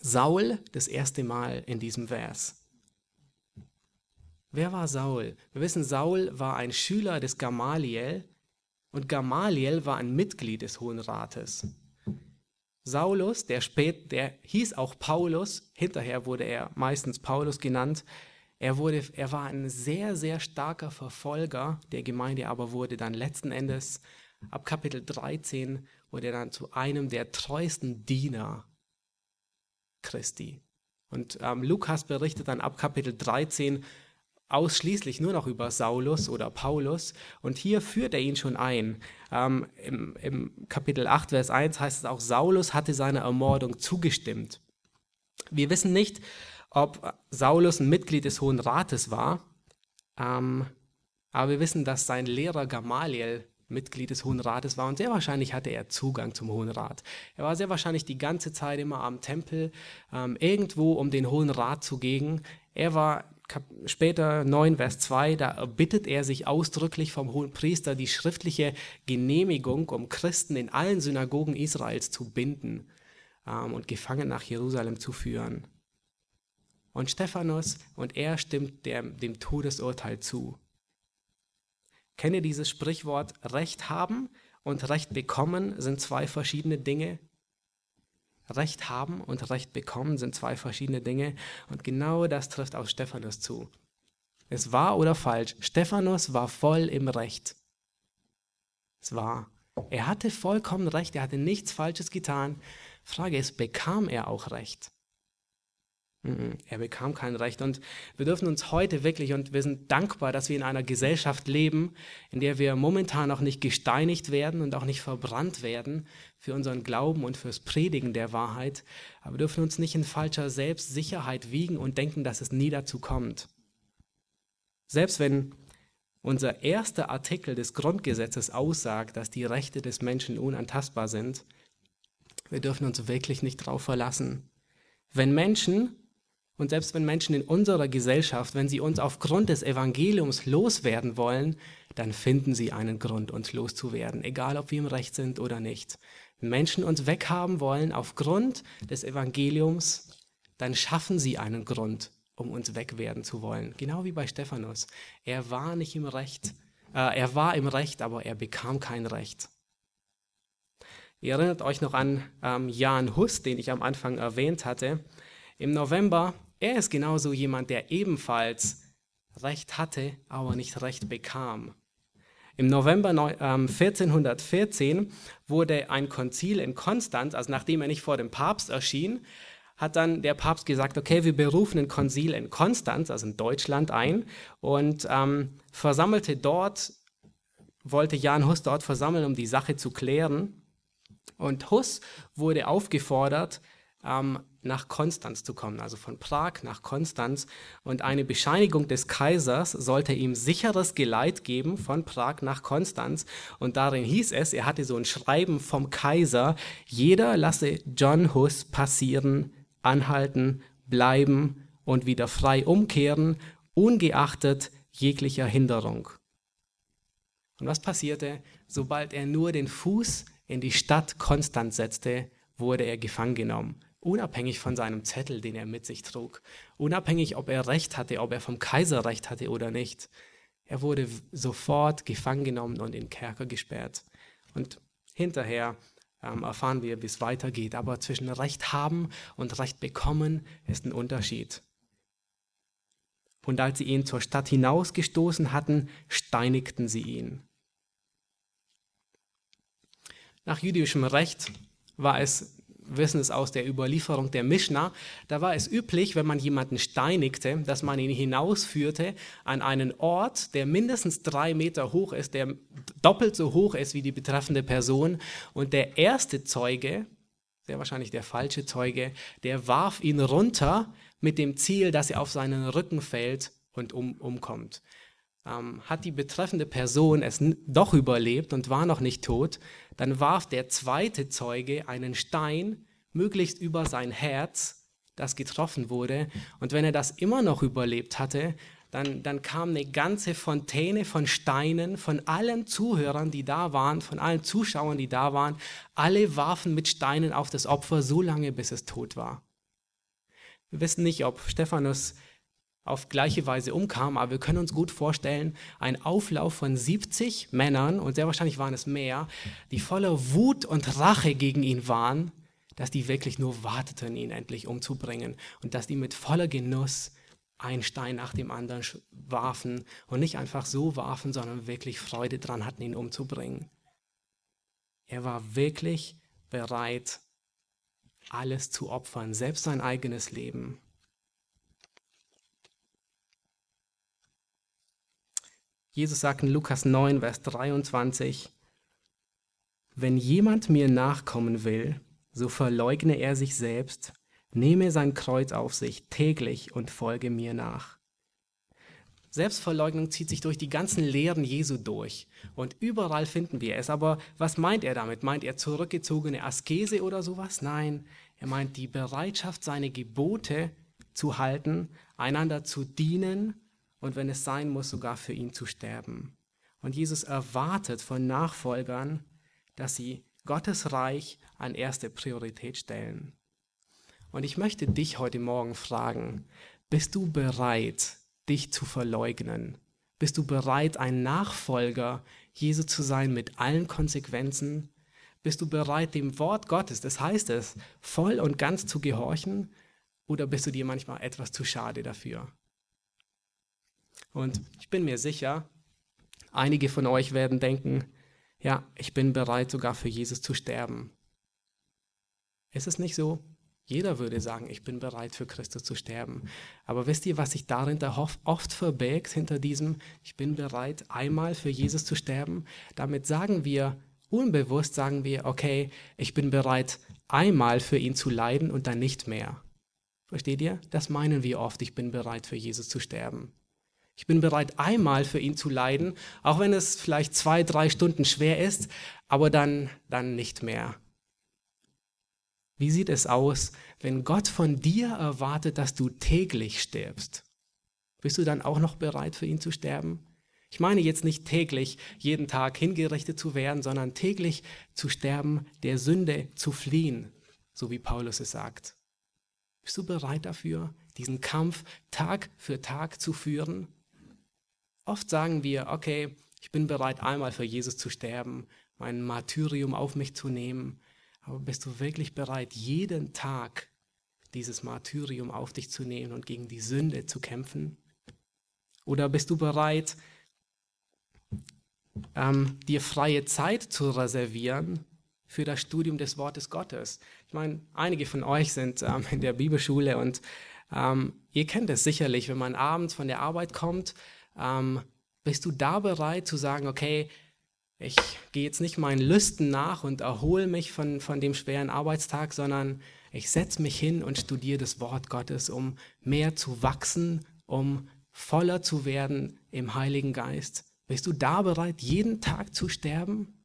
Saul das erste Mal in diesem Vers. Wer war Saul? Wir wissen, Saul war ein Schüler des Gamaliel und Gamaliel war ein Mitglied des Hohen Rates. Saulus, der spät, der hieß auch Paulus, hinterher wurde er meistens Paulus genannt. Er, wurde, er war ein sehr, sehr starker Verfolger der Gemeinde, aber wurde dann letzten Endes ab Kapitel 13 wurde er dann zu einem der treuesten Diener Christi. Und ähm, Lukas berichtet dann ab Kapitel 13 ausschließlich nur noch über Saulus oder Paulus. Und hier führt er ihn schon ein. Ähm, im, Im Kapitel 8, Vers 1 heißt es auch, Saulus hatte seiner Ermordung zugestimmt. Wir wissen nicht, ob Saulus ein Mitglied des Hohen Rates war, ähm, aber wir wissen, dass sein Lehrer Gamaliel Mitglied des Hohen Rates war und sehr wahrscheinlich hatte er Zugang zum Hohen Rat. Er war sehr wahrscheinlich die ganze Zeit immer am Tempel, ähm, irgendwo um den Hohen Rat zu gehen. Er war später 9, Vers 2, da bittet er sich ausdrücklich vom hohen Priester die schriftliche Genehmigung, um Christen in allen Synagogen Israels zu binden ähm, und gefangen nach Jerusalem zu führen. Und Stephanus und er stimmt dem, dem Todesurteil zu. Kenne dieses Sprichwort, Recht haben und Recht bekommen sind zwei verschiedene Dinge. Recht haben und Recht bekommen sind zwei verschiedene Dinge und genau das trifft auf Stephanus zu. Es war oder falsch, Stephanus war voll im Recht. Es war. Er hatte vollkommen Recht, er hatte nichts Falsches getan. Frage ist, bekam er auch Recht? Er bekam kein Recht. Und wir dürfen uns heute wirklich, und wir sind dankbar, dass wir in einer Gesellschaft leben, in der wir momentan auch nicht gesteinigt werden und auch nicht verbrannt werden für unseren Glauben und fürs Predigen der Wahrheit. Aber wir dürfen uns nicht in falscher Selbstsicherheit wiegen und denken, dass es nie dazu kommt. Selbst wenn unser erster Artikel des Grundgesetzes aussagt, dass die Rechte des Menschen unantastbar sind, wir dürfen uns wirklich nicht darauf verlassen. Wenn Menschen und selbst wenn Menschen in unserer Gesellschaft, wenn sie uns aufgrund des Evangeliums loswerden wollen, dann finden sie einen Grund, uns loszuwerden, egal ob wir im Recht sind oder nicht. Wenn Menschen uns weghaben wollen aufgrund des Evangeliums, dann schaffen sie einen Grund, um uns wegwerden zu wollen. Genau wie bei Stephanus. Er war nicht im Recht, äh, er war im Recht, aber er bekam kein Recht. Ihr erinnert euch noch an ähm, Jan Hus, den ich am Anfang erwähnt hatte. Im November, er ist genauso jemand, der ebenfalls Recht hatte, aber nicht Recht bekam. Im November 1414 ähm, wurde ein Konzil in Konstanz, also nachdem er nicht vor dem Papst erschien, hat dann der Papst gesagt, okay, wir berufen ein Konzil in Konstanz, also in Deutschland ein, und ähm, versammelte dort, wollte Jan Hus dort versammeln, um die Sache zu klären. Und Hus wurde aufgefordert, ähm, nach Konstanz zu kommen, also von Prag nach Konstanz. Und eine Bescheinigung des Kaisers sollte ihm sicheres Geleit geben von Prag nach Konstanz. Und darin hieß es, er hatte so ein Schreiben vom Kaiser, jeder lasse John Hus passieren, anhalten, bleiben und wieder frei umkehren, ungeachtet jeglicher Hinderung. Und was passierte? Sobald er nur den Fuß in die Stadt Konstanz setzte, wurde er gefangen genommen unabhängig von seinem Zettel, den er mit sich trug, unabhängig, ob er Recht hatte, ob er vom Kaiser Recht hatte oder nicht. Er wurde sofort gefangen genommen und in Kerker gesperrt. Und hinterher ähm, erfahren wir, wie es weitergeht. Aber zwischen Recht haben und Recht bekommen ist ein Unterschied. Und als sie ihn zur Stadt hinausgestoßen hatten, steinigten sie ihn. Nach jüdischem Recht war es wissen es aus der Überlieferung der Mishnah, da war es üblich, wenn man jemanden steinigte, dass man ihn hinausführte an einen Ort, der mindestens drei Meter hoch ist, der doppelt so hoch ist wie die betreffende Person. Und der erste Zeuge, sehr wahrscheinlich der falsche Zeuge, der warf ihn runter mit dem Ziel, dass er auf seinen Rücken fällt und um, umkommt. Ähm, hat die betreffende Person es doch überlebt und war noch nicht tot, dann warf der zweite Zeuge einen Stein möglichst über sein Herz, das getroffen wurde. Und wenn er das immer noch überlebt hatte, dann, dann kam eine ganze Fontäne von Steinen von allen Zuhörern, die da waren, von allen Zuschauern, die da waren. Alle warfen mit Steinen auf das Opfer so lange, bis es tot war. Wir wissen nicht, ob Stephanus auf gleiche Weise umkam, aber wir können uns gut vorstellen, ein Auflauf von 70 Männern, und sehr wahrscheinlich waren es mehr, die voller Wut und Rache gegen ihn waren, dass die wirklich nur warteten, ihn endlich umzubringen und dass die mit voller Genuss einen Stein nach dem anderen warfen und nicht einfach so warfen, sondern wirklich Freude dran hatten, ihn umzubringen. Er war wirklich bereit, alles zu opfern, selbst sein eigenes Leben. Jesus sagt in Lukas 9, Vers 23, wenn jemand mir nachkommen will, so verleugne er sich selbst, nehme sein Kreuz auf sich täglich und folge mir nach. Selbstverleugnung zieht sich durch die ganzen Lehren Jesu durch. Und überall finden wir es. Aber was meint er damit? Meint er zurückgezogene Askese oder sowas? Nein, er meint die Bereitschaft, seine Gebote zu halten, einander zu dienen und wenn es sein muss, sogar für ihn zu sterben. Und Jesus erwartet von Nachfolgern, dass sie Gottes Reich an erste Priorität stellen. Und ich möchte dich heute Morgen fragen, bist du bereit, dich zu verleugnen? Bist du bereit, ein Nachfolger Jesu zu sein mit allen Konsequenzen? Bist du bereit, dem Wort Gottes, das heißt es, voll und ganz zu gehorchen? Oder bist du dir manchmal etwas zu schade dafür? Und ich bin mir sicher, einige von euch werden denken, ja, ich bin bereit sogar für Jesus zu sterben. Ist es nicht so? Jeder würde sagen, ich bin bereit für Christus zu sterben. Aber wisst ihr, was sich dahinter oft verbirgt, hinter diesem, ich bin bereit, einmal für Jesus zu sterben? Damit sagen wir, unbewusst sagen wir, okay, ich bin bereit, einmal für ihn zu leiden und dann nicht mehr. Versteht ihr? Das meinen wir oft, ich bin bereit für Jesus zu sterben. Ich bin bereit, einmal für ihn zu leiden, auch wenn es vielleicht zwei, drei Stunden schwer ist, aber dann, dann nicht mehr. Wie sieht es aus, wenn Gott von dir erwartet, dass du täglich stirbst? Bist du dann auch noch bereit, für ihn zu sterben? Ich meine jetzt nicht täglich, jeden Tag hingerichtet zu werden, sondern täglich zu sterben, der Sünde zu fliehen, so wie Paulus es sagt. Bist du bereit dafür, diesen Kampf Tag für Tag zu führen? Oft sagen wir, okay, ich bin bereit, einmal für Jesus zu sterben, mein Martyrium auf mich zu nehmen. Aber bist du wirklich bereit, jeden Tag dieses Martyrium auf dich zu nehmen und gegen die Sünde zu kämpfen? Oder bist du bereit, ähm, dir freie Zeit zu reservieren für das Studium des Wortes Gottes? Ich meine, einige von euch sind ähm, in der Bibelschule und ähm, ihr kennt es sicherlich, wenn man abends von der Arbeit kommt, ähm, bist du da bereit zu sagen, okay, ich gehe jetzt nicht meinen Lüsten nach und erhole mich von, von dem schweren Arbeitstag, sondern ich setze mich hin und studiere das Wort Gottes, um mehr zu wachsen, um voller zu werden im Heiligen Geist. Bist du da bereit, jeden Tag zu sterben?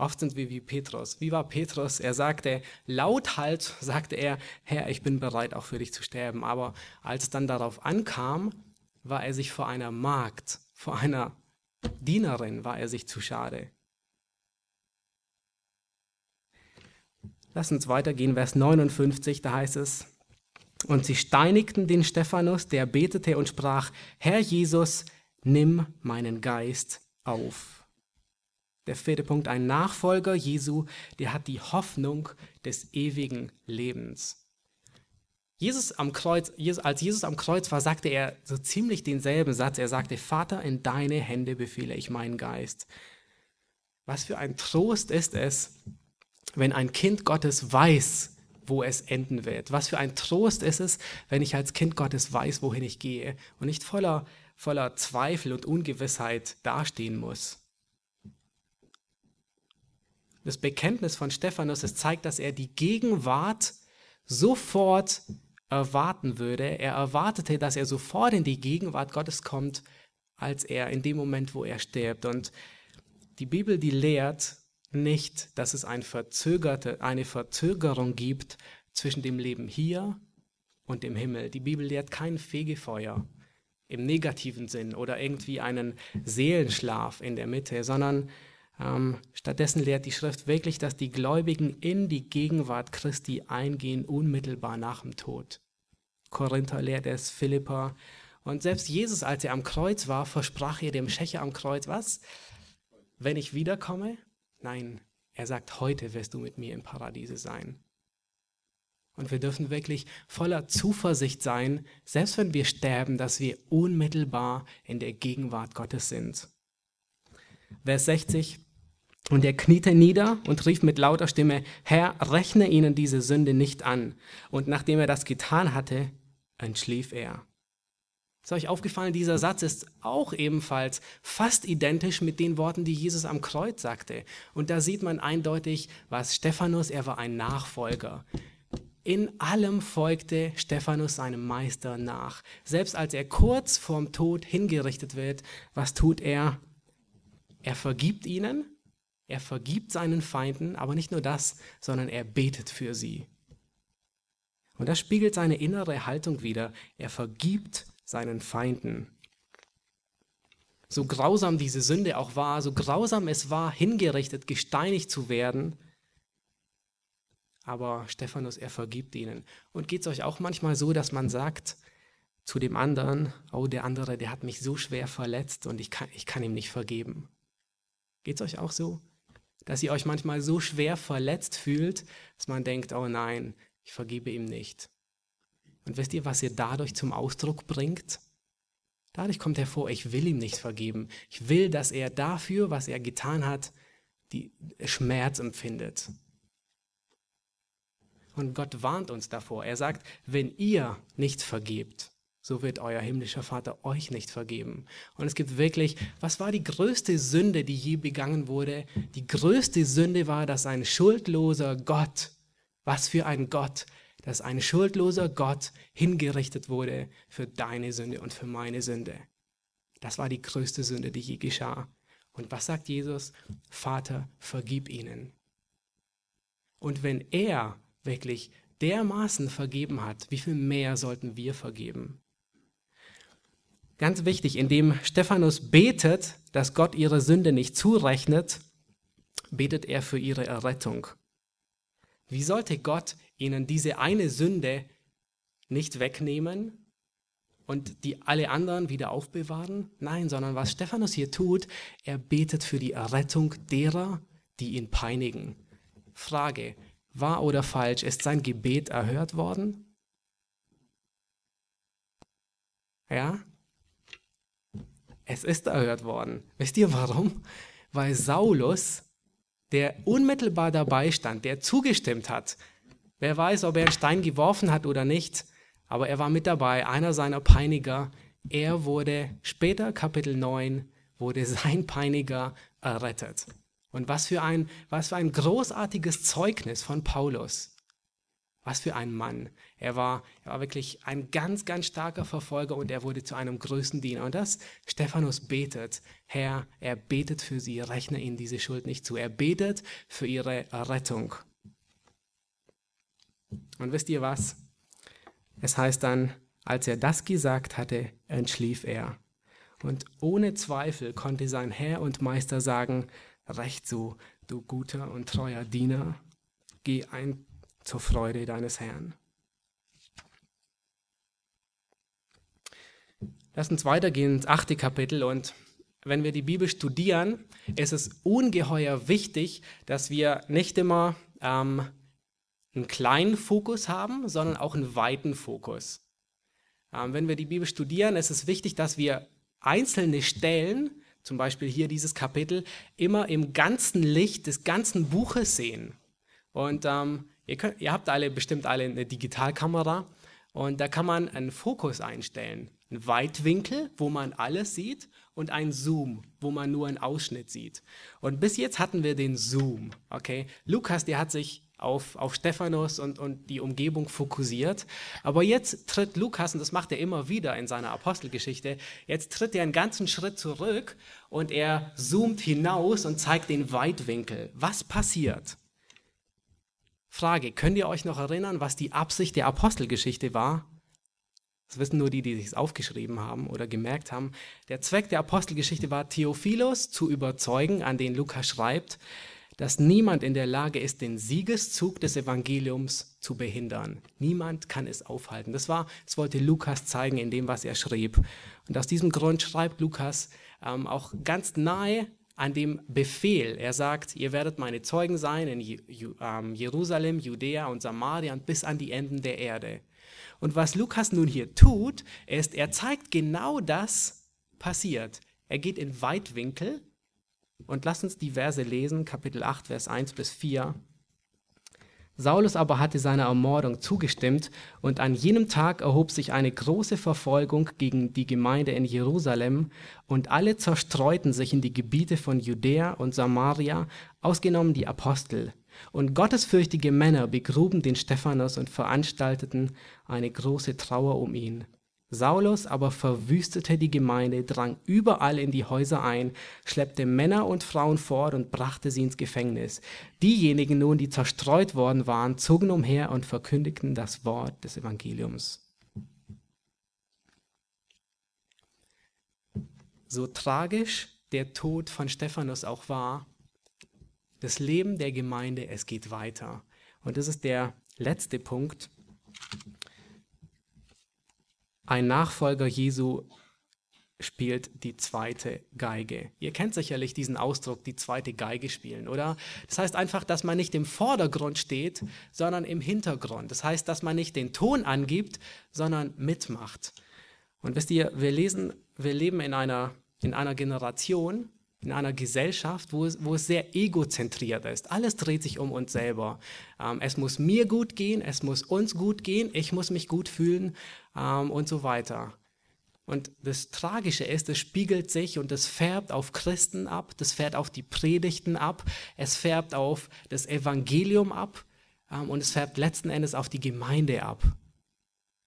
Oft sind wir wie Petrus. Wie war Petrus? Er sagte, lauthals sagte er, Herr, ich bin bereit, auch für dich zu sterben. Aber als es dann darauf ankam, war er sich vor einer Magd, vor einer Dienerin, war er sich zu schade. Lass uns weitergehen, Vers 59, da heißt es, und sie steinigten den Stephanus, der betete und sprach, Herr Jesus, nimm meinen Geist auf. Der vierte Punkt, ein Nachfolger Jesu, der hat die Hoffnung des ewigen Lebens. Jesus am Kreuz, als Jesus am Kreuz war, sagte er so ziemlich denselben Satz. Er sagte, Vater, in deine Hände befehle ich meinen Geist. Was für ein Trost ist es, wenn ein Kind Gottes weiß, wo es enden wird. Was für ein Trost ist es, wenn ich als Kind Gottes weiß, wohin ich gehe und nicht voller, voller Zweifel und Ungewissheit dastehen muss. Das Bekenntnis von Stephanus, es zeigt, dass er die Gegenwart sofort erwarten würde. Er erwartete, dass er sofort in die Gegenwart Gottes kommt, als er in dem Moment, wo er stirbt. Und die Bibel, die lehrt nicht, dass es verzögerte, eine Verzögerung gibt zwischen dem Leben hier und dem Himmel. Die Bibel lehrt kein Fegefeuer im negativen Sinn oder irgendwie einen Seelenschlaf in der Mitte, sondern stattdessen lehrt die Schrift wirklich, dass die Gläubigen in die Gegenwart Christi eingehen, unmittelbar nach dem Tod. Korinther lehrt es, Philippa. Und selbst Jesus, als er am Kreuz war, versprach er dem Schächer am Kreuz, was? Wenn ich wiederkomme? Nein, er sagt, heute wirst du mit mir im Paradiese sein. Und wir dürfen wirklich voller Zuversicht sein, selbst wenn wir sterben, dass wir unmittelbar in der Gegenwart Gottes sind. Vers 60. Und er kniete nieder und rief mit lauter Stimme, Herr, rechne ihnen diese Sünde nicht an. Und nachdem er das getan hatte, entschlief er. Ist euch aufgefallen, dieser Satz ist auch ebenfalls fast identisch mit den Worten, die Jesus am Kreuz sagte. Und da sieht man eindeutig, was Stephanus, er war ein Nachfolger. In allem folgte Stephanus seinem Meister nach. Selbst als er kurz vorm Tod hingerichtet wird, was tut er? Er vergibt ihnen er vergibt seinen Feinden, aber nicht nur das, sondern er betet für sie. Und das spiegelt seine innere Haltung wider. Er vergibt seinen Feinden. So grausam diese Sünde auch war, so grausam es war, hingerichtet, gesteinigt zu werden, aber Stephanus, er vergibt ihnen. Und geht es euch auch manchmal so, dass man sagt zu dem anderen, oh, der andere, der hat mich so schwer verletzt und ich kann, ich kann ihm nicht vergeben. Geht es euch auch so? Dass ihr euch manchmal so schwer verletzt fühlt, dass man denkt, oh nein, ich vergebe ihm nicht. Und wisst ihr, was ihr dadurch zum Ausdruck bringt? Dadurch kommt hervor, ich will ihm nicht vergeben. Ich will, dass er dafür, was er getan hat, die Schmerz empfindet. Und Gott warnt uns davor. Er sagt, wenn ihr nicht vergebt, so wird euer himmlischer Vater euch nicht vergeben. Und es gibt wirklich, was war die größte Sünde, die je begangen wurde? Die größte Sünde war, dass ein schuldloser Gott, was für ein Gott, dass ein schuldloser Gott hingerichtet wurde für deine Sünde und für meine Sünde. Das war die größte Sünde, die je geschah. Und was sagt Jesus? Vater, vergib ihnen. Und wenn er wirklich dermaßen vergeben hat, wie viel mehr sollten wir vergeben? Ganz wichtig, indem Stephanus betet, dass Gott ihre Sünde nicht zurechnet, betet er für ihre Errettung. Wie sollte Gott ihnen diese eine Sünde nicht wegnehmen und die alle anderen wieder aufbewahren? Nein, sondern was Stephanus hier tut, er betet für die Errettung derer, die ihn peinigen. Frage, wahr oder falsch, ist sein Gebet erhört worden? Ja? Es ist erhört worden. Wisst ihr warum? Weil Saulus, der unmittelbar dabei stand, der zugestimmt hat, wer weiß, ob er einen Stein geworfen hat oder nicht, aber er war mit dabei, einer seiner Peiniger. Er wurde später, Kapitel 9, wurde sein Peiniger errettet. Und was für ein, was für ein großartiges Zeugnis von Paulus. Was für ein Mann. Er war, er war wirklich ein ganz, ganz starker Verfolger und er wurde zu einem größten Diener. Und das, Stephanus betet, Herr, er betet für sie, rechne ihnen diese Schuld nicht zu. Er betet für ihre Errettung. Und wisst ihr was? Es heißt dann, als er das gesagt hatte, entschlief er. Und ohne Zweifel konnte sein Herr und Meister sagen, recht so, du guter und treuer Diener, geh ein zur Freude deines Herrn. Lass uns weitergehen ins achte Kapitel und wenn wir die Bibel studieren, ist es ungeheuer wichtig, dass wir nicht immer ähm, einen kleinen Fokus haben, sondern auch einen weiten Fokus. Ähm, wenn wir die Bibel studieren, ist es wichtig, dass wir einzelne Stellen, zum Beispiel hier dieses Kapitel, immer im ganzen Licht des ganzen Buches sehen. Und ähm, Ihr, könnt, ihr habt alle bestimmt alle eine Digitalkamera und da kann man einen Fokus einstellen. Einen Weitwinkel, wo man alles sieht und einen Zoom, wo man nur einen Ausschnitt sieht. Und bis jetzt hatten wir den Zoom. Okay? Lukas, der hat sich auf, auf Stephanus und, und die Umgebung fokussiert. Aber jetzt tritt Lukas, und das macht er immer wieder in seiner Apostelgeschichte, jetzt tritt er einen ganzen Schritt zurück und er zoomt hinaus und zeigt den Weitwinkel. Was passiert? Frage, könnt ihr euch noch erinnern, was die Absicht der Apostelgeschichte war? Das wissen nur die, die sich aufgeschrieben haben oder gemerkt haben. Der Zweck der Apostelgeschichte war, Theophilos zu überzeugen, an den Lukas schreibt, dass niemand in der Lage ist, den Siegeszug des Evangeliums zu behindern. Niemand kann es aufhalten. Das war, das wollte Lukas zeigen in dem, was er schrieb. Und aus diesem Grund schreibt Lukas ähm, auch ganz nahe an dem Befehl. Er sagt, ihr werdet meine Zeugen sein in ähm, Jerusalem, Judäa und Samaria und bis an die Enden der Erde. Und was Lukas nun hier tut, ist, er zeigt genau das passiert. Er geht in Weitwinkel und lasst uns die Verse lesen, Kapitel 8, Vers 1 bis 4. Saulus aber hatte seiner Ermordung zugestimmt, und an jenem Tag erhob sich eine große Verfolgung gegen die Gemeinde in Jerusalem, und alle zerstreuten sich in die Gebiete von Judäa und Samaria, ausgenommen die Apostel. Und gottesfürchtige Männer begruben den Stephanus und veranstalteten eine große Trauer um ihn. Saulus aber verwüstete die Gemeinde, drang überall in die Häuser ein, schleppte Männer und Frauen fort und brachte sie ins Gefängnis. Diejenigen nun, die zerstreut worden waren, zogen umher und verkündigten das Wort des Evangeliums. So tragisch der Tod von Stephanus auch war, das Leben der Gemeinde, es geht weiter. Und das ist der letzte Punkt. Ein Nachfolger Jesu spielt die zweite Geige. Ihr kennt sicherlich diesen Ausdruck, die zweite Geige spielen, oder? Das heißt einfach, dass man nicht im Vordergrund steht, sondern im Hintergrund. Das heißt, dass man nicht den Ton angibt, sondern mitmacht. Und wisst ihr, wir lesen, wir leben in einer, in einer Generation, in einer Gesellschaft, wo es, wo es sehr egozentriert ist. Alles dreht sich um uns selber. Ähm, es muss mir gut gehen, es muss uns gut gehen, ich muss mich gut fühlen ähm, und so weiter. Und das Tragische ist, es spiegelt sich und es färbt auf Christen ab, das färbt auf die Predigten ab, es färbt auf das Evangelium ab ähm, und es färbt letzten Endes auf die Gemeinde ab.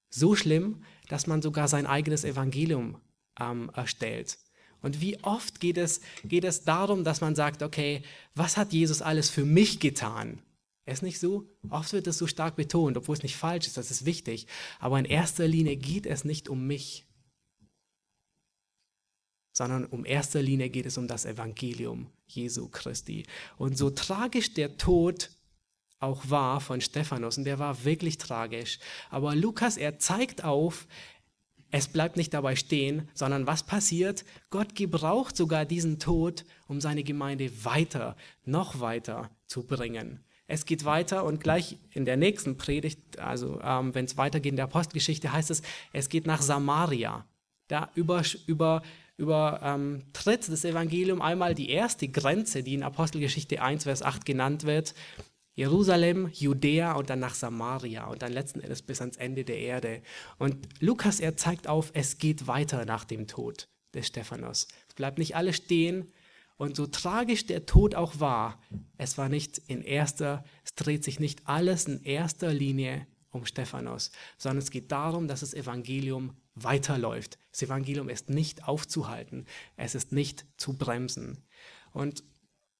So schlimm, dass man sogar sein eigenes Evangelium ähm, erstellt. Und wie oft geht es, geht es darum, dass man sagt, okay, was hat Jesus alles für mich getan? Ist nicht so? Oft wird das so stark betont, obwohl es nicht falsch ist, das ist wichtig. Aber in erster Linie geht es nicht um mich, sondern um erster Linie geht es um das Evangelium Jesu Christi. Und so tragisch der Tod auch war von Stephanus, und der war wirklich tragisch, aber Lukas, er zeigt auf, es bleibt nicht dabei stehen, sondern was passiert? Gott gebraucht sogar diesen Tod, um seine Gemeinde weiter, noch weiter zu bringen. Es geht weiter und gleich in der nächsten Predigt, also ähm, wenn es weitergeht in der Apostelgeschichte, heißt es, es geht nach Samaria. Da über, über, übertritt ähm, das Evangelium einmal die erste Grenze, die in Apostelgeschichte 1, Vers 8 genannt wird. Jerusalem, Judäa und dann nach Samaria und dann letzten Endes bis ans Ende der Erde. Und Lukas, er zeigt auf, es geht weiter nach dem Tod des Stephanus. Es bleibt nicht alles stehen. Und so tragisch der Tod auch war, es war nicht in erster, es dreht sich nicht alles in erster Linie um Stephanus, sondern es geht darum, dass das Evangelium weiterläuft. Das Evangelium ist nicht aufzuhalten, es ist nicht zu bremsen. Und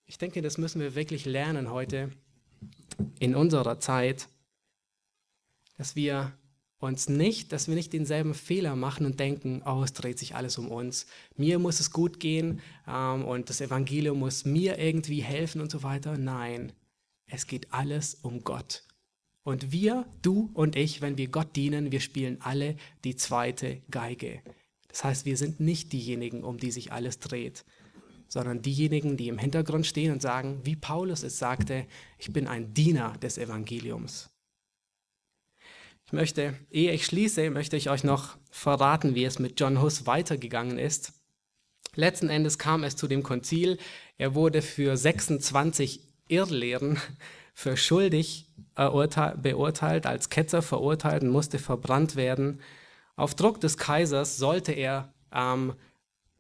ich denke, das müssen wir wirklich lernen heute in unserer Zeit, dass wir uns nicht, dass wir nicht denselben Fehler machen und denken, oh, es dreht sich alles um uns. Mir muss es gut gehen ähm, und das Evangelium muss mir irgendwie helfen und so weiter. Nein, es geht alles um Gott. Und wir, du und ich, wenn wir Gott dienen, wir spielen alle die zweite Geige. Das heißt, wir sind nicht diejenigen, um die sich alles dreht, sondern diejenigen, die im Hintergrund stehen und sagen, wie Paulus es sagte, ich bin ein Diener des Evangeliums. Ich möchte, ehe ich schließe, möchte ich euch noch verraten, wie es mit John Huss weitergegangen ist. Letzten Endes kam es zu dem Konzil. Er wurde für 26 Irrlehren für schuldig beurteilt, als Ketzer verurteilt und musste verbrannt werden. Auf Druck des Kaisers sollte er, ähm,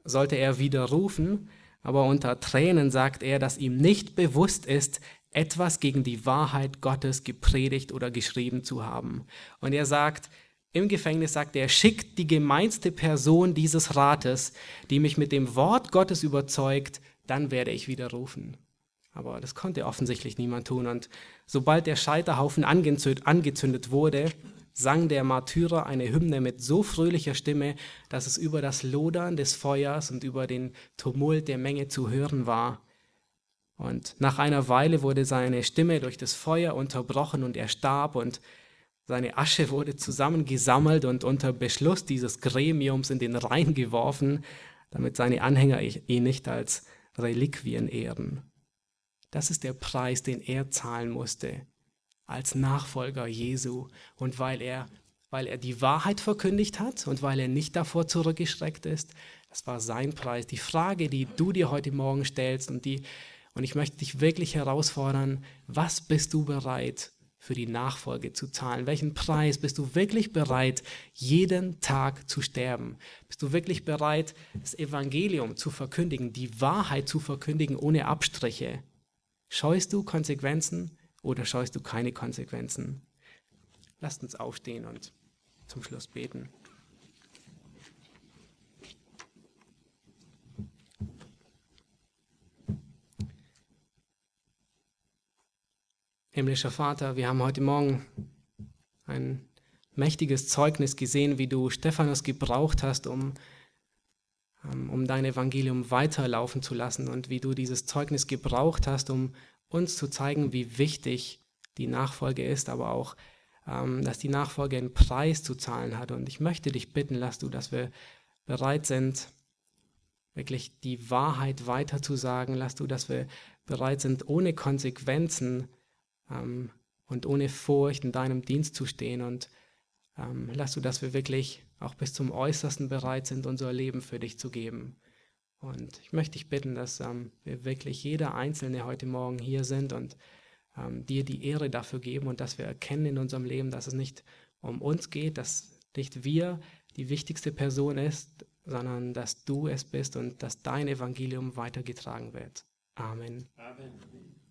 sollte er widerrufen, aber unter Tränen sagt er, dass ihm nicht bewusst ist, etwas gegen die Wahrheit Gottes gepredigt oder geschrieben zu haben. Und er sagt, im Gefängnis sagt er, schickt die gemeinste Person dieses Rates, die mich mit dem Wort Gottes überzeugt, dann werde ich widerrufen. Aber das konnte offensichtlich niemand tun. Und sobald der Scheiterhaufen angezündet wurde, sang der Martyrer eine Hymne mit so fröhlicher Stimme, dass es über das Lodern des Feuers und über den Tumult der Menge zu hören war. Und nach einer Weile wurde seine Stimme durch das Feuer unterbrochen und er starb und seine Asche wurde zusammengesammelt und unter Beschluss dieses Gremiums in den Rhein geworfen, damit seine Anhänger ihn nicht als Reliquien ehren. Das ist der Preis, den er zahlen musste als Nachfolger Jesu und weil er, weil er die Wahrheit verkündigt hat und weil er nicht davor zurückgeschreckt ist. Das war sein Preis. Die Frage, die du dir heute Morgen stellst und die, und ich möchte dich wirklich herausfordern, was bist du bereit für die Nachfolge zu zahlen? Welchen Preis bist du wirklich bereit, jeden Tag zu sterben? Bist du wirklich bereit, das Evangelium zu verkündigen, die Wahrheit zu verkündigen ohne Abstriche? Scheust du Konsequenzen? Oder scheust du keine Konsequenzen? Lasst uns aufstehen und zum Schluss beten. Himmlischer Vater, wir haben heute Morgen ein mächtiges Zeugnis gesehen, wie du Stephanus gebraucht hast, um, ähm, um dein Evangelium weiterlaufen zu lassen und wie du dieses Zeugnis gebraucht hast, um uns zu zeigen, wie wichtig die Nachfolge ist, aber auch, ähm, dass die Nachfolge einen Preis zu zahlen hat. Und ich möchte dich bitten, lass du, dass wir bereit sind, wirklich die Wahrheit weiterzusagen. Lass du, dass wir bereit sind, ohne Konsequenzen ähm, und ohne Furcht in deinem Dienst zu stehen. Und ähm, lass du, dass wir wirklich auch bis zum Äußersten bereit sind, unser Leben für dich zu geben. Und ich möchte dich bitten, dass ähm, wir wirklich jeder Einzelne heute Morgen hier sind und ähm, dir die Ehre dafür geben und dass wir erkennen in unserem Leben, dass es nicht um uns geht, dass nicht wir die wichtigste Person ist, sondern dass du es bist und dass dein Evangelium weitergetragen wird. Amen. Amen.